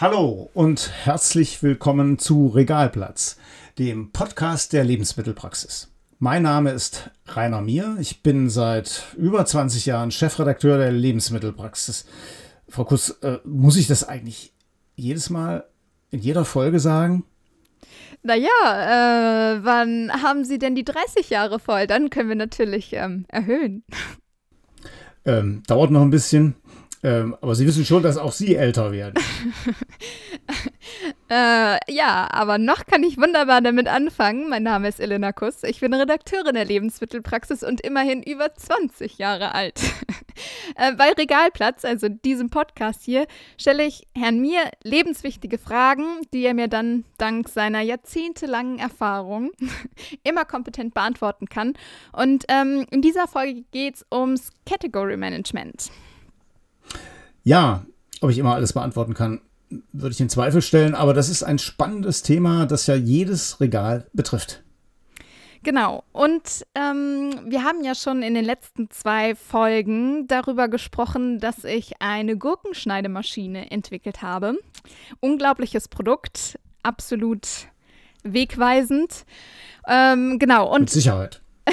Hallo und herzlich willkommen zu Regalplatz, dem Podcast der Lebensmittelpraxis. Mein Name ist Rainer Mier. Ich bin seit über 20 Jahren Chefredakteur der Lebensmittelpraxis. Frau Kuss, äh, muss ich das eigentlich jedes Mal in jeder Folge sagen? Naja, äh, wann haben Sie denn die 30 Jahre voll? Dann können wir natürlich ähm, erhöhen. Ähm, dauert noch ein bisschen. Ähm, aber Sie wissen schon, dass auch Sie älter werden. äh, ja, aber noch kann ich wunderbar damit anfangen. Mein Name ist Elena Kuss. Ich bin Redakteurin der Lebensmittelpraxis und immerhin über 20 Jahre alt. äh, bei Regalplatz, also diesem Podcast hier, stelle ich Herrn Mir lebenswichtige Fragen, die er mir dann dank seiner jahrzehntelangen Erfahrung immer kompetent beantworten kann. Und ähm, in dieser Folge geht es ums Category Management. Ja, ob ich immer alles beantworten kann, würde ich in Zweifel stellen, aber das ist ein spannendes Thema, das ja jedes Regal betrifft. Genau. Und ähm, wir haben ja schon in den letzten zwei Folgen darüber gesprochen, dass ich eine Gurkenschneidemaschine entwickelt habe. Unglaubliches Produkt, absolut wegweisend. Ähm, genau. Und Mit Sicherheit.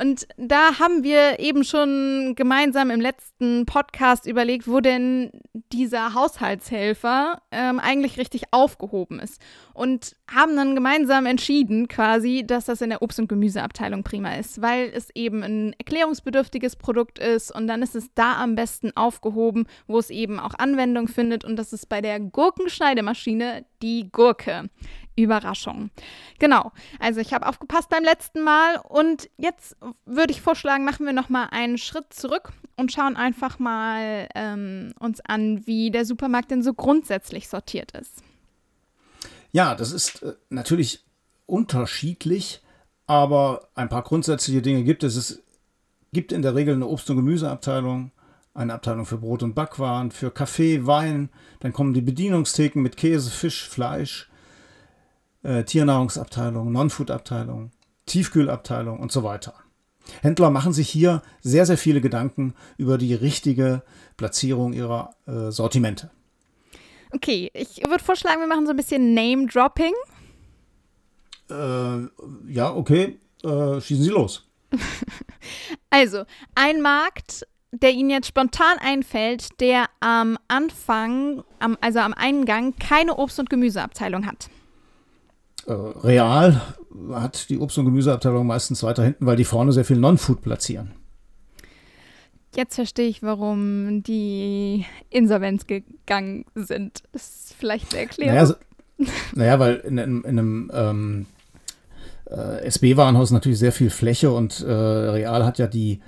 Und da haben wir eben schon gemeinsam im letzten Podcast überlegt, wo denn dieser Haushaltshelfer ähm, eigentlich richtig aufgehoben ist. Und haben dann gemeinsam entschieden, quasi, dass das in der Obst- und Gemüseabteilung prima ist, weil es eben ein erklärungsbedürftiges Produkt ist und dann ist es da am besten aufgehoben, wo es eben auch Anwendung findet. Und das ist bei der Gurkenschneidemaschine die Gurke. Überraschung. Genau. Also ich habe aufgepasst beim letzten Mal und jetzt würde ich vorschlagen, machen wir noch mal einen Schritt zurück und schauen einfach mal ähm, uns an, wie der Supermarkt denn so grundsätzlich sortiert ist. Ja, das ist äh, natürlich unterschiedlich, aber ein paar grundsätzliche Dinge gibt es. Es gibt in der Regel eine Obst- und Gemüseabteilung, eine Abteilung für Brot und Backwaren, für Kaffee, Wein, dann kommen die Bedienungstheken mit Käse, Fisch, Fleisch äh, Tiernahrungsabteilung, Non-Food-Abteilung, Tiefkühlabteilung und so weiter. Händler machen sich hier sehr, sehr viele Gedanken über die richtige Platzierung ihrer äh, Sortimente. Okay, ich würde vorschlagen, wir machen so ein bisschen Name-Dropping. Äh, ja, okay, äh, schießen Sie los. also, ein Markt, der Ihnen jetzt spontan einfällt, der am Anfang, am, also am Eingang, keine Obst- und Gemüseabteilung hat real hat die Obst- und Gemüseabteilung meistens weiter hinten, weil die vorne sehr viel Non-Food platzieren. Jetzt verstehe ich, warum die Insolvenz gegangen sind. Das ist vielleicht eine Erklärung. Naja, so, naja weil in, in, in einem ähm, äh, SB-Warenhaus natürlich sehr viel Fläche und äh, Real hat ja die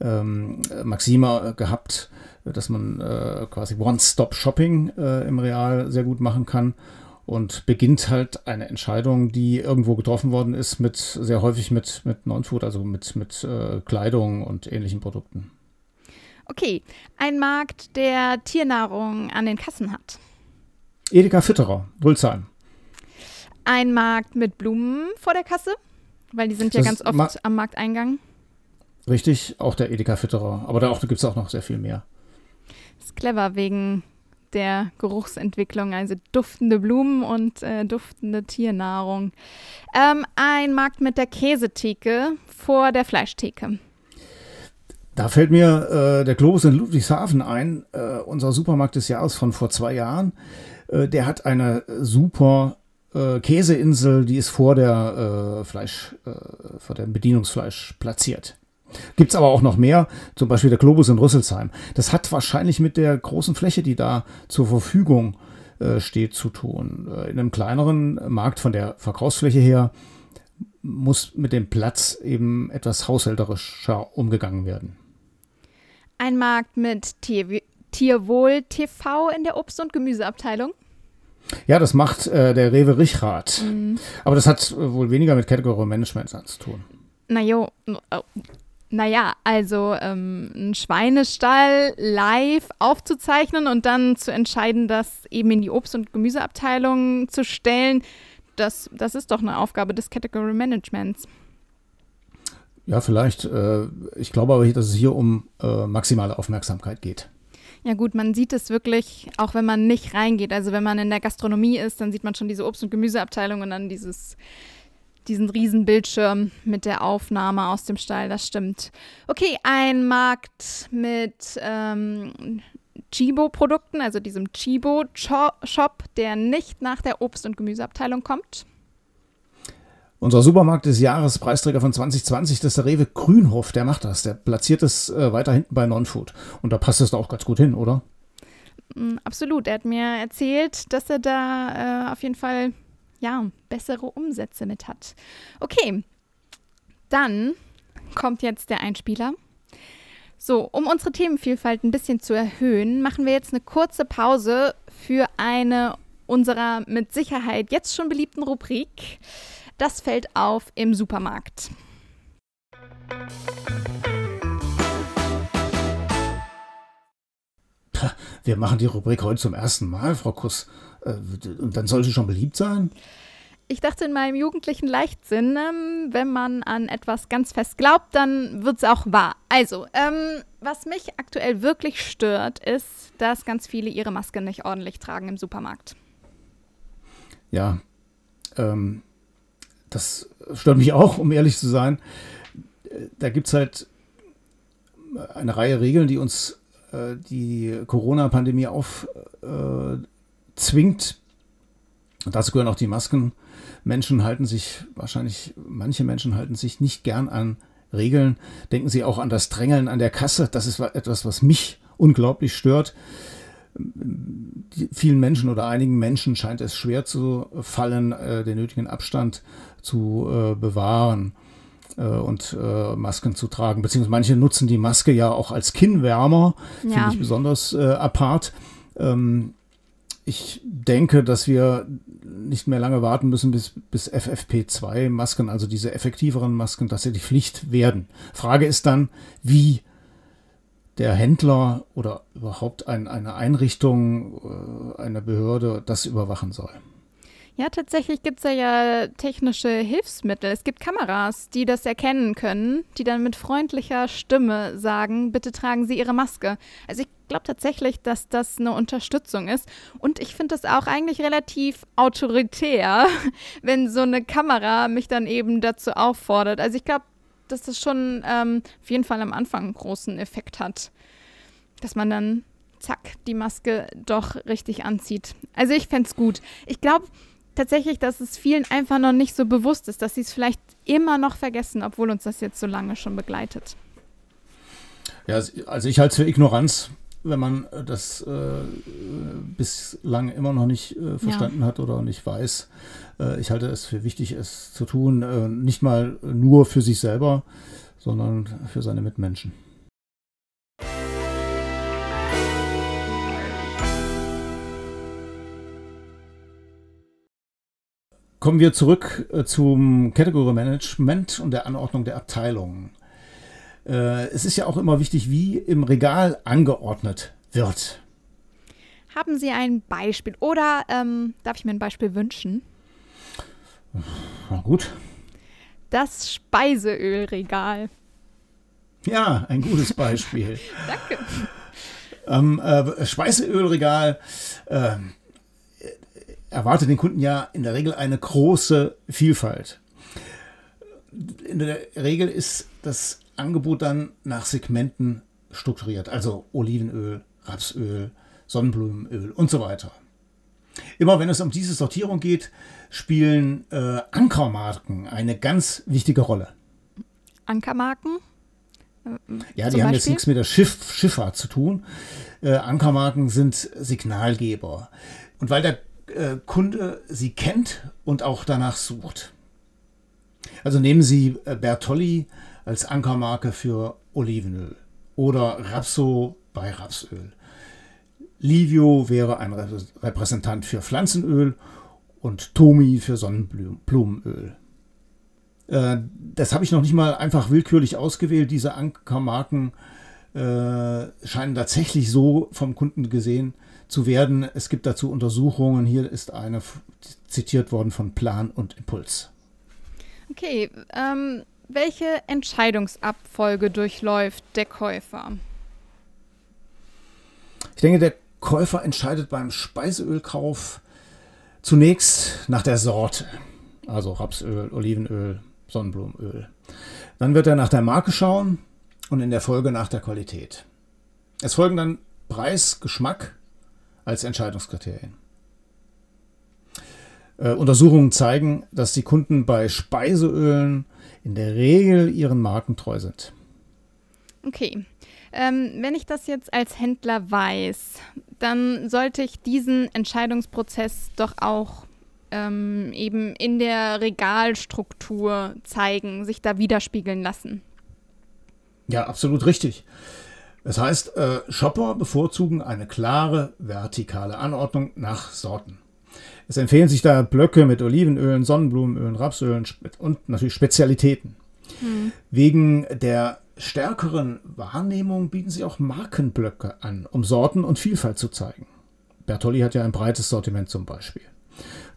ähm, Maxima gehabt, dass man äh, quasi One-Stop-Shopping äh, im Real sehr gut machen kann und beginnt halt eine Entscheidung, die irgendwo getroffen worden ist, mit sehr häufig mit, mit Non-Food, also mit, mit äh, Kleidung und ähnlichen Produkten. Okay, ein Markt, der Tiernahrung an den Kassen hat. Edeka Fitterer, Wulzheim. Ein Markt mit Blumen vor der Kasse, weil die sind ja das ganz oft Ma am Markteingang. Richtig, auch der Edeka Fitterer. Aber da gibt es auch noch sehr viel mehr. Das ist clever wegen der Geruchsentwicklung, also duftende Blumen und äh, duftende Tiernahrung. Ähm, ein Markt mit der Käsetheke vor der Fleischtheke. Da fällt mir äh, der Globus in Ludwigshafen ein, äh, unser Supermarkt des Jahres von vor zwei Jahren. Äh, der hat eine super äh, Käseinsel, die ist vor der äh, Fleisch, vor dem Bedienungsfleisch platziert. Gibt es aber auch noch mehr, zum Beispiel der Globus in Rüsselsheim. Das hat wahrscheinlich mit der großen Fläche, die da zur Verfügung äh, steht, zu tun. Äh, in einem kleineren Markt von der Verkaufsfläche her muss mit dem Platz eben etwas haushälterischer umgegangen werden. Ein Markt mit Tier Tierwohl TV in der Obst- und Gemüseabteilung. Ja, das macht äh, der Rewe Richrath. Mhm. Aber das hat äh, wohl weniger mit Category Management zu tun. Na jo, oh, naja, also ähm, einen Schweinestall live aufzuzeichnen und dann zu entscheiden, das eben in die Obst- und Gemüseabteilung zu stellen, das, das ist doch eine Aufgabe des Category Managements. Ja, vielleicht. Äh, ich glaube aber, dass es hier um äh, maximale Aufmerksamkeit geht. Ja gut, man sieht es wirklich, auch wenn man nicht reingeht. Also wenn man in der Gastronomie ist, dann sieht man schon diese Obst- und Gemüseabteilung und dann dieses, diesen riesen Bildschirm mit der Aufnahme aus dem Stall. Das stimmt. Okay, ein Markt mit ähm, Chibo-Produkten, also diesem Chibo-Shop, der nicht nach der Obst- und Gemüseabteilung kommt. Unser Supermarkt des Jahres, Preisträger von 2020, das ist der Rewe Grünhof, der macht das. Der platziert es äh, weiter hinten bei Nonfood. Und da passt es da auch ganz gut hin, oder? Mm, absolut. Er hat mir erzählt, dass er da äh, auf jeden Fall ja, bessere Umsätze mit hat. Okay, dann kommt jetzt der Einspieler. So, um unsere Themenvielfalt ein bisschen zu erhöhen, machen wir jetzt eine kurze Pause für eine unserer mit Sicherheit jetzt schon beliebten Rubrik. Das fällt auf im Supermarkt. Wir machen die Rubrik heute zum ersten Mal, Frau Kuss. Äh, und dann soll sie schon beliebt sein? Ich dachte in meinem jugendlichen Leichtsinn, ähm, wenn man an etwas ganz fest glaubt, dann wird es auch wahr. Also, ähm, was mich aktuell wirklich stört, ist, dass ganz viele ihre Maske nicht ordentlich tragen im Supermarkt. Ja, ähm, das stört mich auch, um ehrlich zu sein. Da gibt es halt eine Reihe Regeln, die uns äh, die Corona-Pandemie aufzwingt. Äh, dazu gehören auch die Masken. Menschen halten sich, wahrscheinlich manche Menschen halten sich nicht gern an Regeln. Denken Sie auch an das Drängeln an der Kasse. Das ist etwas, was mich unglaublich stört vielen Menschen oder einigen Menschen scheint es schwer zu fallen, äh, den nötigen Abstand zu äh, bewahren äh, und Masken zu tragen. Beziehungsweise manche nutzen die Maske ja auch als Kinnwärmer, ja. finde ich besonders apart. Ähm, ich denke, dass wir nicht mehr lange warten müssen, bis, bis FFP2-Masken, also diese effektiveren Masken, tatsächlich Pflicht werden. Frage ist dann, wie der Händler oder überhaupt ein, eine Einrichtung, äh, eine Behörde das überwachen soll. Ja, tatsächlich gibt es ja, ja technische Hilfsmittel. Es gibt Kameras, die das erkennen können, die dann mit freundlicher Stimme sagen, bitte tragen Sie Ihre Maske. Also ich glaube tatsächlich, dass das eine Unterstützung ist. Und ich finde das auch eigentlich relativ autoritär, wenn so eine Kamera mich dann eben dazu auffordert. Also ich glaube, dass das schon ähm, auf jeden Fall am Anfang einen großen Effekt hat. Dass man dann, zack, die Maske doch richtig anzieht. Also ich fände es gut. Ich glaube tatsächlich, dass es vielen einfach noch nicht so bewusst ist, dass sie es vielleicht immer noch vergessen, obwohl uns das jetzt so lange schon begleitet. Ja, also ich halte es für Ignoranz, wenn man das äh, bislang immer noch nicht äh, verstanden ja. hat oder nicht weiß. Äh, ich halte es für wichtig, es zu tun, äh, nicht mal nur für sich selber, sondern für seine Mitmenschen. Kommen wir zurück äh, zum Category Management und der Anordnung der Abteilungen. Äh, es ist ja auch immer wichtig, wie im Regal angeordnet wird. Haben Sie ein Beispiel oder ähm, darf ich mir ein Beispiel wünschen? Na gut. Das Speiseölregal. Ja, ein gutes Beispiel. Danke. Ähm, äh, Speiseölregal äh, erwartet den Kunden ja in der Regel eine große Vielfalt. In der Regel ist das Angebot dann nach Segmenten strukturiert, also Olivenöl, Rapsöl, Sonnenblumenöl und so weiter. Immer wenn es um diese Sortierung geht, spielen äh, Ankermarken eine ganz wichtige Rolle. Ankermarken? Ja, die haben jetzt nichts mit der Schiff, Schifffahrt zu tun. Äh, Ankermarken sind Signalgeber. Und weil der äh, Kunde sie kennt und auch danach sucht. Also nehmen Sie äh, Bertolli als Ankermarke für Olivenöl oder Rapso bei Rapsöl. Livio wäre ein Repräsentant für Pflanzenöl und Tomi für Sonnenblumenöl. Äh, das habe ich noch nicht mal einfach willkürlich ausgewählt. Diese Ankermarken äh, scheinen tatsächlich so vom Kunden gesehen zu werden. Es gibt dazu Untersuchungen. Hier ist eine zitiert worden von Plan und Impuls. Okay, ähm, welche Entscheidungsabfolge durchläuft der Käufer? denke, der Käufer entscheidet beim Speiseölkauf zunächst nach der Sorte, also Rapsöl, Olivenöl, Sonnenblumenöl. Dann wird er nach der Marke schauen und in der Folge nach der Qualität. Es folgen dann Preis, Geschmack als Entscheidungskriterien. Äh, Untersuchungen zeigen, dass die Kunden bei Speiseölen in der Regel ihren Marken treu sind. Okay. Ähm, wenn ich das jetzt als Händler weiß, dann sollte ich diesen Entscheidungsprozess doch auch ähm, eben in der Regalstruktur zeigen, sich da widerspiegeln lassen. Ja, absolut richtig. Das heißt, äh, Shopper bevorzugen eine klare vertikale Anordnung nach Sorten. Es empfehlen sich da Blöcke mit Olivenölen, Sonnenblumenölen, Rapsölen und natürlich Spezialitäten. Hm. Wegen der stärkeren Wahrnehmung bieten sie auch Markenblöcke an, um Sorten und Vielfalt zu zeigen. Bertolli hat ja ein breites Sortiment zum Beispiel.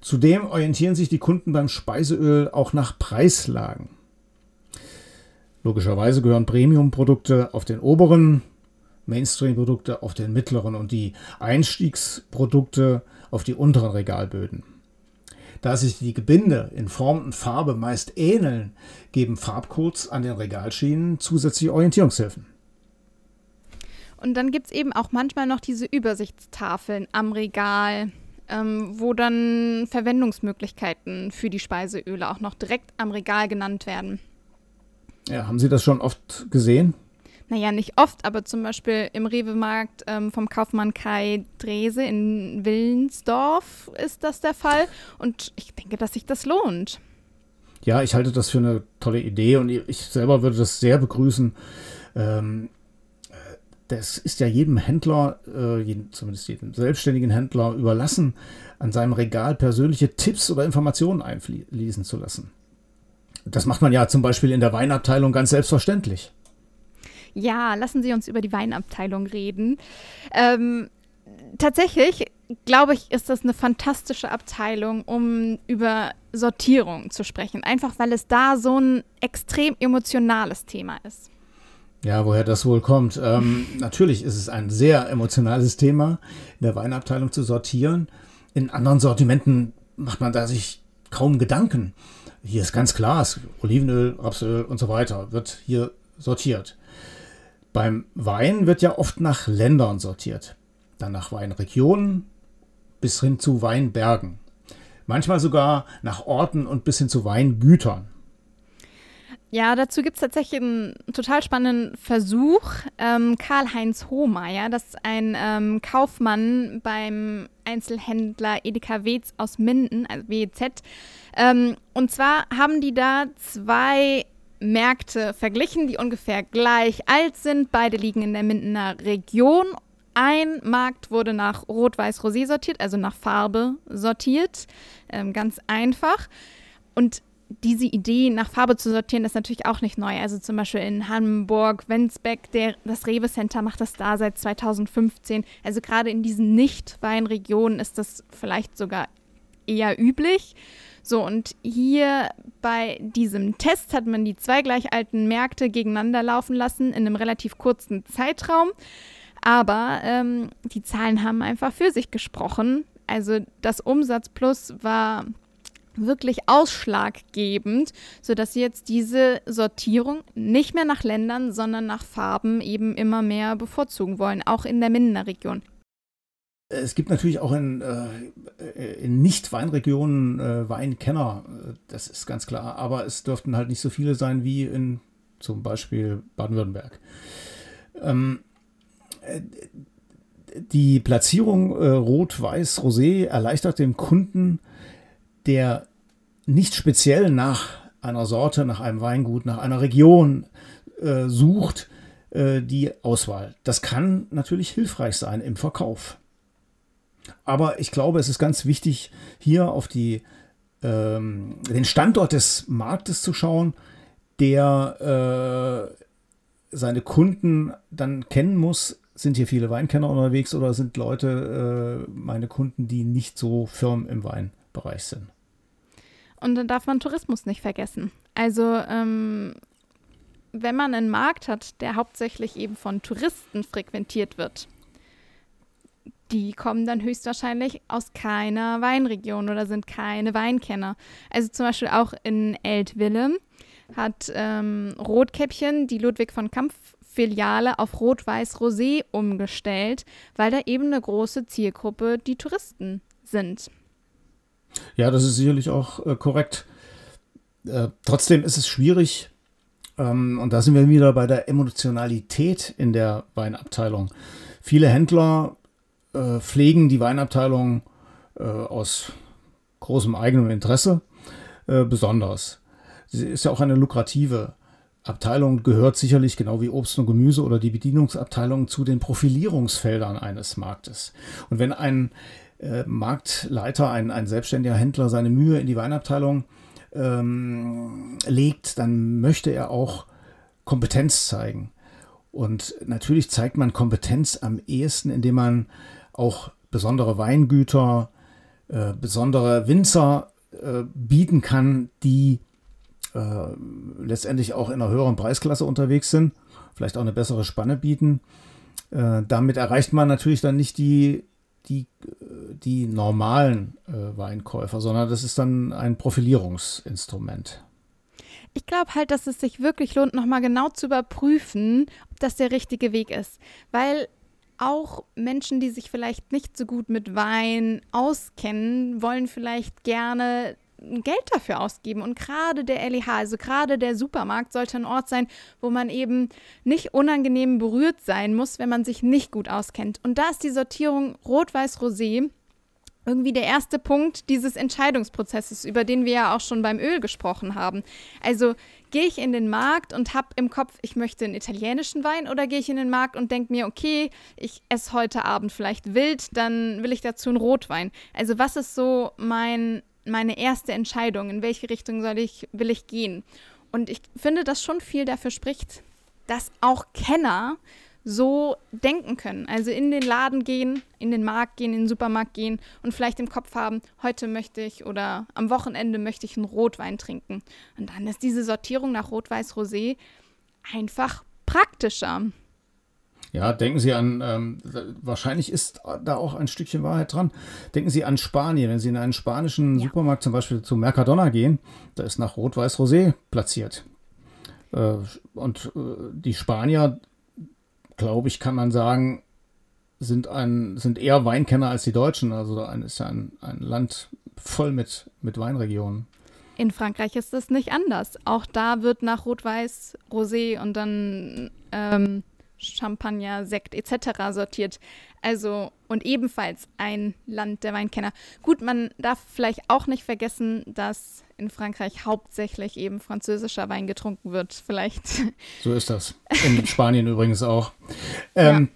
Zudem orientieren sich die Kunden beim Speiseöl auch nach Preislagen. Logischerweise gehören Premium-Produkte auf den oberen, Mainstream-Produkte auf den mittleren und die Einstiegsprodukte auf die unteren Regalböden. Da sich die Gebinde in Form und Farbe meist ähneln, geben Farbcodes an den Regalschienen zusätzliche Orientierungshilfen. Und dann gibt es eben auch manchmal noch diese Übersichtstafeln am Regal, ähm, wo dann Verwendungsmöglichkeiten für die Speiseöle auch noch direkt am Regal genannt werden. Ja, haben Sie das schon oft gesehen? Naja, nicht oft, aber zum Beispiel im Rewe-Markt ähm, vom Kaufmann Kai Drese in Willensdorf ist das der Fall. Und ich denke, dass sich das lohnt. Ja, ich halte das für eine tolle Idee und ich selber würde das sehr begrüßen. Ähm, das ist ja jedem Händler, äh, jeden, zumindest jedem selbstständigen Händler, überlassen, an seinem Regal persönliche Tipps oder Informationen einfließen zu lassen. Das macht man ja zum Beispiel in der Weinabteilung ganz selbstverständlich. Ja, lassen Sie uns über die Weinabteilung reden. Ähm, tatsächlich glaube ich, ist das eine fantastische Abteilung, um über Sortierung zu sprechen. Einfach weil es da so ein extrem emotionales Thema ist. Ja, woher das wohl kommt. Ähm, natürlich ist es ein sehr emotionales Thema, in der Weinabteilung zu sortieren. In anderen Sortimenten macht man da sich kaum Gedanken. Hier ist ganz klar, Olivenöl, Rapsöl und so weiter wird hier sortiert. Beim Wein wird ja oft nach Ländern sortiert, dann nach Weinregionen bis hin zu Weinbergen. Manchmal sogar nach Orten und bis hin zu Weingütern. Ja, dazu gibt es tatsächlich einen total spannenden Versuch. Ähm, Karl-Heinz Hohmeier, das ist ein ähm, Kaufmann beim Einzelhändler Edeka Wetz aus Minden, also WZ. Ähm, und zwar haben die da zwei Märkte verglichen, die ungefähr gleich alt sind. Beide liegen in der Mindener Region. Ein Markt wurde nach Rot-Weiß-Rosé sortiert, also nach Farbe sortiert. Ähm, ganz einfach. Und diese Idee, nach Farbe zu sortieren, ist natürlich auch nicht neu. Also zum Beispiel in Hamburg, Wenzbeck, der, das Rewe Center macht das da seit 2015. Also gerade in diesen Nicht-Weinregionen ist das vielleicht sogar eher üblich. So, und hier bei diesem Test hat man die zwei gleich alten Märkte gegeneinander laufen lassen in einem relativ kurzen Zeitraum. Aber ähm, die Zahlen haben einfach für sich gesprochen. Also das Umsatzplus war wirklich ausschlaggebend, sodass sie jetzt diese Sortierung nicht mehr nach Ländern, sondern nach Farben eben immer mehr bevorzugen wollen, auch in der Mindener Region. Es gibt natürlich auch in, äh, in Nicht-Weinregionen äh, Weinkenner, das ist ganz klar, aber es dürften halt nicht so viele sein wie in zum Beispiel Baden-Württemberg. Ähm, äh, die Platzierung äh, Rot, Weiß, Rosé erleichtert dem Kunden, der nicht speziell nach einer Sorte, nach einem Weingut, nach einer Region äh, sucht, äh, die Auswahl. Das kann natürlich hilfreich sein im Verkauf. Aber ich glaube, es ist ganz wichtig, hier auf die, ähm, den Standort des Marktes zu schauen, der äh, seine Kunden dann kennen muss. Sind hier viele Weinkenner unterwegs oder sind Leute, äh, meine Kunden, die nicht so firm im Weinbereich sind? Und dann darf man Tourismus nicht vergessen. Also ähm, wenn man einen Markt hat, der hauptsächlich eben von Touristen frequentiert wird, die kommen dann höchstwahrscheinlich aus keiner Weinregion oder sind keine Weinkenner. Also zum Beispiel auch in Eltville hat ähm, Rotkäppchen die Ludwig von Kampf Filiale auf Rot-Weiß-Rosé umgestellt, weil da eben eine große Zielgruppe die Touristen sind. Ja, das ist sicherlich auch äh, korrekt. Äh, trotzdem ist es schwierig, ähm, und da sind wir wieder bei der Emotionalität in der Weinabteilung. Viele Händler äh, pflegen die Weinabteilung äh, aus großem eigenem Interesse äh, besonders. Sie ist ja auch eine lukrative Abteilung, gehört sicherlich genau wie Obst und Gemüse oder die Bedienungsabteilung zu den Profilierungsfeldern eines Marktes. Und wenn ein äh, Marktleiter, ein, ein selbstständiger Händler seine Mühe in die Weinabteilung ähm, legt, dann möchte er auch Kompetenz zeigen. Und natürlich zeigt man Kompetenz am ehesten, indem man auch besondere Weingüter, äh, besondere Winzer äh, bieten kann, die äh, letztendlich auch in einer höheren Preisklasse unterwegs sind, vielleicht auch eine bessere Spanne bieten. Äh, damit erreicht man natürlich dann nicht die, die, die normalen äh, Weinkäufer, sondern das ist dann ein Profilierungsinstrument. Ich glaube halt, dass es sich wirklich lohnt, nochmal genau zu überprüfen, ob das der richtige Weg ist. Weil auch Menschen, die sich vielleicht nicht so gut mit Wein auskennen, wollen vielleicht gerne Geld dafür ausgeben. Und gerade der LEH, also gerade der Supermarkt, sollte ein Ort sein, wo man eben nicht unangenehm berührt sein muss, wenn man sich nicht gut auskennt. Und da ist die Sortierung Rot-Weiß-Rosé irgendwie der erste Punkt dieses Entscheidungsprozesses, über den wir ja auch schon beim Öl gesprochen haben. Also gehe ich in den Markt und habe im Kopf, ich möchte einen italienischen Wein oder gehe ich in den Markt und denke mir, okay, ich esse heute Abend vielleicht wild, dann will ich dazu einen Rotwein. Also was ist so mein, meine erste Entscheidung, in welche Richtung soll ich, will ich gehen? Und ich finde, dass schon viel dafür spricht, dass auch Kenner so denken können. Also in den Laden gehen, in den Markt gehen, in den Supermarkt gehen und vielleicht im Kopf haben, heute möchte ich oder am Wochenende möchte ich einen Rotwein trinken. Und dann ist diese Sortierung nach Rot-Weiß-Rosé einfach praktischer. Ja, denken Sie an, ähm, wahrscheinlich ist da auch ein Stückchen Wahrheit dran. Denken Sie an Spanien. Wenn Sie in einen spanischen ja. Supermarkt zum Beispiel zu Mercadona gehen, da ist nach Rot-Weiß-Rosé platziert. Äh, und äh, die Spanier glaube ich, kann man sagen, sind, ein, sind eher Weinkenner als die Deutschen. Also ein, ist ja ein, ein Land voll mit, mit Weinregionen. In Frankreich ist es nicht anders. Auch da wird nach Rot-Weiß, Rosé und dann ähm, Champagner, Sekt etc. sortiert. Also und ebenfalls ein Land der Weinkenner. Gut, man darf vielleicht auch nicht vergessen, dass in Frankreich hauptsächlich eben französischer Wein getrunken wird. Vielleicht. So ist das. In Spanien übrigens auch. Ähm,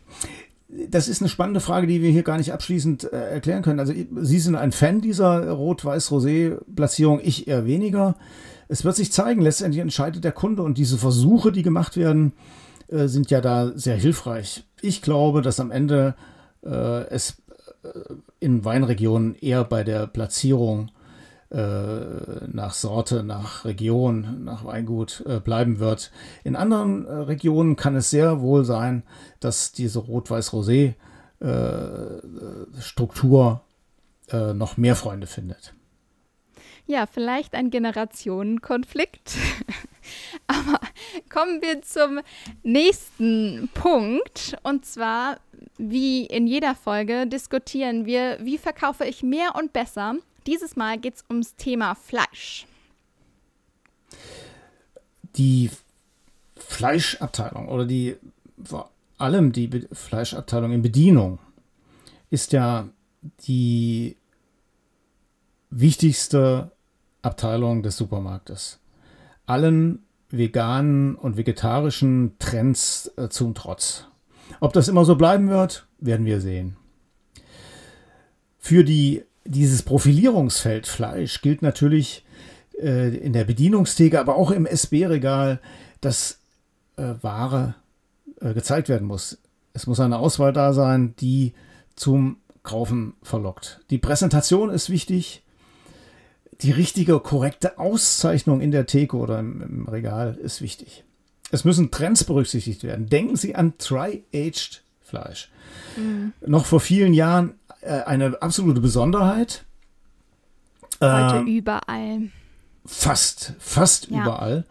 ja. Das ist eine spannende Frage, die wir hier gar nicht abschließend äh, erklären können. Also Sie sind ein Fan dieser Rot-Weiß-Rosé-Platzierung, ich eher weniger. Es wird sich zeigen, letztendlich entscheidet der Kunde und diese Versuche, die gemacht werden, äh, sind ja da sehr hilfreich. Ich glaube, dass am Ende äh, es äh, in Weinregionen eher bei der Platzierung äh, nach Sorte, nach Region, nach Weingut bleiben wird. In anderen Regionen kann es sehr wohl sein, dass diese Rot-Weiß-Rosé-Struktur noch mehr Freunde findet. Ja, vielleicht ein Generationenkonflikt. Aber kommen wir zum nächsten Punkt. Und zwar, wie in jeder Folge, diskutieren wir, wie verkaufe ich mehr und besser dieses Mal geht es ums Thema Fleisch. Die Fleischabteilung oder die vor allem die Be Fleischabteilung in Bedienung ist ja die wichtigste Abteilung des Supermarktes. Allen veganen und vegetarischen Trends äh, zum Trotz. Ob das immer so bleiben wird, werden wir sehen. Für die dieses Profilierungsfeld Fleisch gilt natürlich äh, in der Bedienungstheke, aber auch im SB-Regal, dass äh, Ware äh, gezeigt werden muss. Es muss eine Auswahl da sein, die zum Kaufen verlockt. Die Präsentation ist wichtig. Die richtige, korrekte Auszeichnung in der Theke oder im, im Regal ist wichtig. Es müssen Trends berücksichtigt werden. Denken Sie an Tri-Aged Fleisch. Mhm. Noch vor vielen Jahren äh, eine absolute Besonderheit. Heute äh, überall. Fast, fast ja. überall.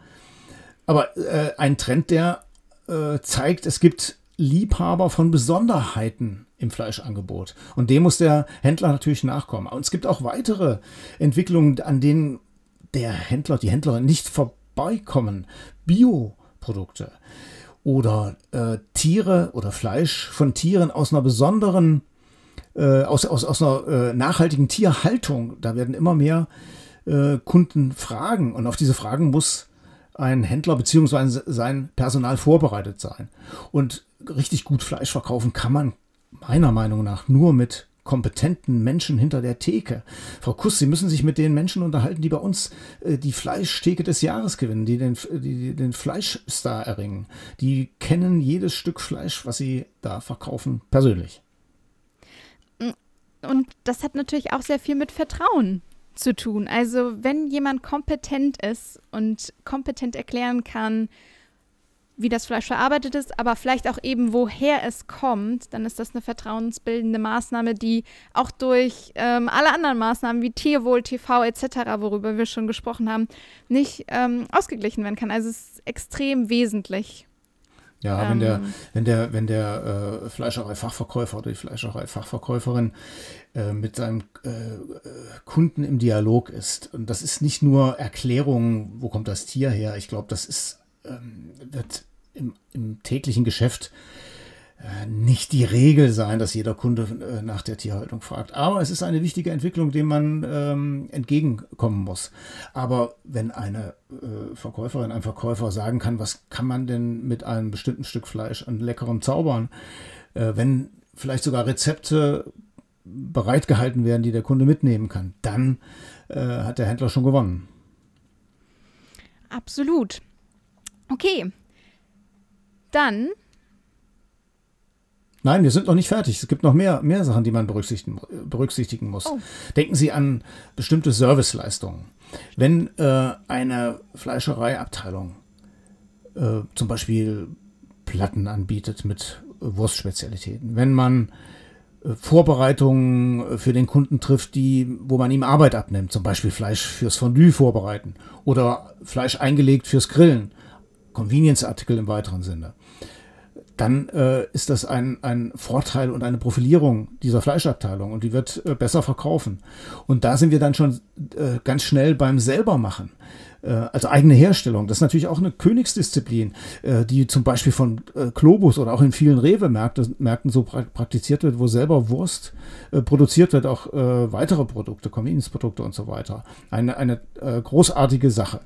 Aber äh, ein Trend, der äh, zeigt, es gibt Liebhaber von Besonderheiten im Fleischangebot. Und dem muss der Händler natürlich nachkommen. Und es gibt auch weitere Entwicklungen, an denen der Händler, die Händlerin nicht vorbeikommen. Bioprodukte oder äh, Tiere oder Fleisch von Tieren aus einer besonderen, äh, aus, aus, aus einer äh, nachhaltigen Tierhaltung. Da werden immer mehr äh, Kunden fragen. Und auf diese Fragen muss ein Händler bzw. sein Personal vorbereitet sein. Und richtig gut Fleisch verkaufen kann man meiner Meinung nach nur mit kompetenten Menschen hinter der Theke. Frau Kuss, Sie müssen sich mit den Menschen unterhalten, die bei uns äh, die Fleischtheke des Jahres gewinnen, die den, die den Fleischstar erringen. Die kennen jedes Stück Fleisch, was sie da verkaufen, persönlich. Und das hat natürlich auch sehr viel mit Vertrauen zu tun. Also wenn jemand kompetent ist und kompetent erklären kann, wie das Fleisch verarbeitet ist, aber vielleicht auch eben, woher es kommt, dann ist das eine vertrauensbildende Maßnahme, die auch durch ähm, alle anderen Maßnahmen wie Tierwohl, TV etc., worüber wir schon gesprochen haben, nicht ähm, ausgeglichen werden kann. Also es ist extrem wesentlich. Ja, ähm, wenn der, wenn der, wenn der äh, Fleischerei-Fachverkäufer oder die Fleischerei-Fachverkäuferin äh, mit seinem äh, Kunden im Dialog ist, und das ist nicht nur Erklärung, wo kommt das Tier her, ich glaube, das ist, ähm, wird im, im täglichen Geschäft äh, nicht die Regel sein, dass jeder Kunde äh, nach der Tierhaltung fragt. Aber es ist eine wichtige Entwicklung, dem man ähm, entgegenkommen muss. Aber wenn eine äh, Verkäuferin, ein Verkäufer sagen kann, was kann man denn mit einem bestimmten Stück Fleisch an leckerem zaubern, äh, wenn vielleicht sogar Rezepte bereitgehalten werden, die der Kunde mitnehmen kann, dann hat der Händler schon gewonnen. Absolut. Okay, dann. Nein, wir sind noch nicht fertig. Es gibt noch mehr, mehr Sachen, die man berücksichtigen, berücksichtigen muss. Oh. Denken Sie an bestimmte Serviceleistungen. Wenn äh, eine Fleischereiabteilung äh, zum Beispiel Platten anbietet mit Wurstspezialitäten, wenn man äh, Vorbereitungen für den Kunden trifft, die, wo man ihm Arbeit abnimmt, zum Beispiel Fleisch fürs Fondue vorbereiten oder Fleisch eingelegt fürs Grillen, Convenience-Artikel im weiteren Sinne dann äh, ist das ein, ein Vorteil und eine Profilierung dieser Fleischabteilung und die wird äh, besser verkaufen. Und da sind wir dann schon äh, ganz schnell beim Selbermachen. Äh, also eigene Herstellung. Das ist natürlich auch eine Königsdisziplin, äh, die zum Beispiel von äh, Globus oder auch in vielen Rewe-Märkten so pra praktiziert wird, wo selber Wurst produziert wird, auch weitere Produkte, Convenience-Produkte und so weiter. Eine, eine großartige Sache.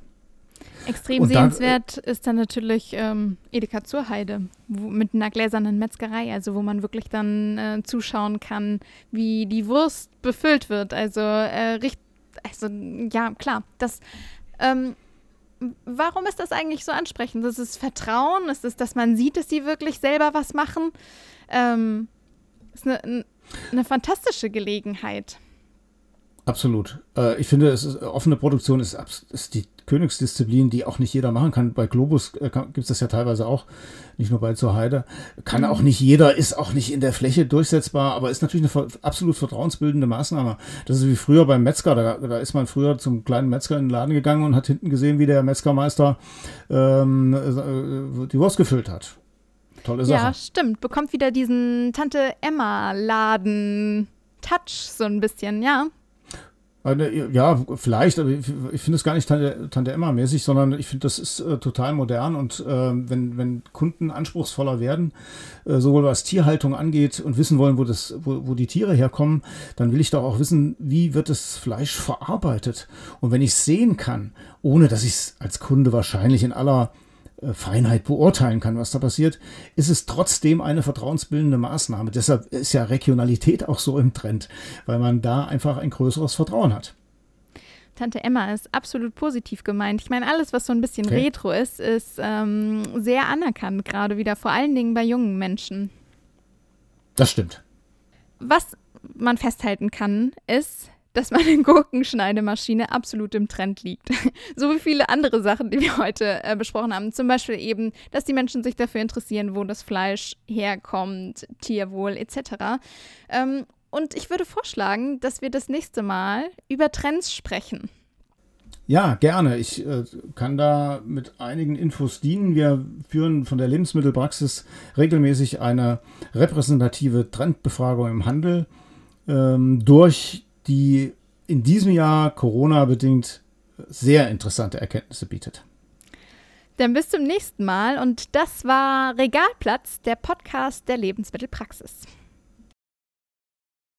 Extrem sehenswert dann, ist dann natürlich ähm, Edeka zur Heide wo, mit einer gläsernen Metzgerei, also wo man wirklich dann äh, zuschauen kann, wie die Wurst befüllt wird. Also, äh, richt, also ja, klar, das. Ähm, warum ist das eigentlich so ansprechend? Das ist Vertrauen, ist es, dass man sieht, dass die wirklich selber was machen. Ähm, ist eine, eine fantastische Gelegenheit. Absolut. Äh, ich finde, es ist, offene Produktion ist, ist, die Königsdisziplin, die auch nicht jeder machen kann. Bei Globus äh, gibt es das ja teilweise auch, nicht nur bei zur Heide. Kann auch nicht jeder, ist auch nicht in der Fläche durchsetzbar, aber ist natürlich eine absolut vertrauensbildende Maßnahme. Das ist wie früher beim Metzger. Da, da ist man früher zum kleinen Metzger in den Laden gegangen und hat hinten gesehen, wie der Metzgermeister ähm, äh, die Wurst gefüllt hat. Tolle Sache. Ja, stimmt. Bekommt wieder diesen Tante Emma-Laden-Touch so ein bisschen, ja. Ja, vielleicht, aber ich, finde es gar nicht Tante, Tante Emma-mäßig, sondern ich finde, das ist äh, total modern und äh, wenn, wenn Kunden anspruchsvoller werden, äh, sowohl was Tierhaltung angeht und wissen wollen, wo, das, wo, wo die Tiere herkommen, dann will ich doch auch wissen, wie wird das Fleisch verarbeitet. Und wenn ich es sehen kann, ohne dass ich es als Kunde wahrscheinlich in aller Feinheit beurteilen kann, was da passiert, ist es trotzdem eine vertrauensbildende Maßnahme. Deshalb ist ja Regionalität auch so im Trend, weil man da einfach ein größeres Vertrauen hat. Tante Emma ist absolut positiv gemeint. Ich meine, alles, was so ein bisschen okay. retro ist, ist ähm, sehr anerkannt, gerade wieder, vor allen Dingen bei jungen Menschen. Das stimmt. Was man festhalten kann, ist, dass meine Gurkenschneidemaschine absolut im Trend liegt. so wie viele andere Sachen, die wir heute äh, besprochen haben. Zum Beispiel eben, dass die Menschen sich dafür interessieren, wo das Fleisch herkommt, Tierwohl etc. Ähm, und ich würde vorschlagen, dass wir das nächste Mal über Trends sprechen. Ja, gerne. Ich äh, kann da mit einigen Infos dienen. Wir führen von der Lebensmittelpraxis regelmäßig eine repräsentative Trendbefragung im Handel ähm, durch, die in diesem Jahr Corona-bedingt sehr interessante Erkenntnisse bietet. Dann bis zum nächsten Mal und das war Regalplatz, der Podcast der Lebensmittelpraxis.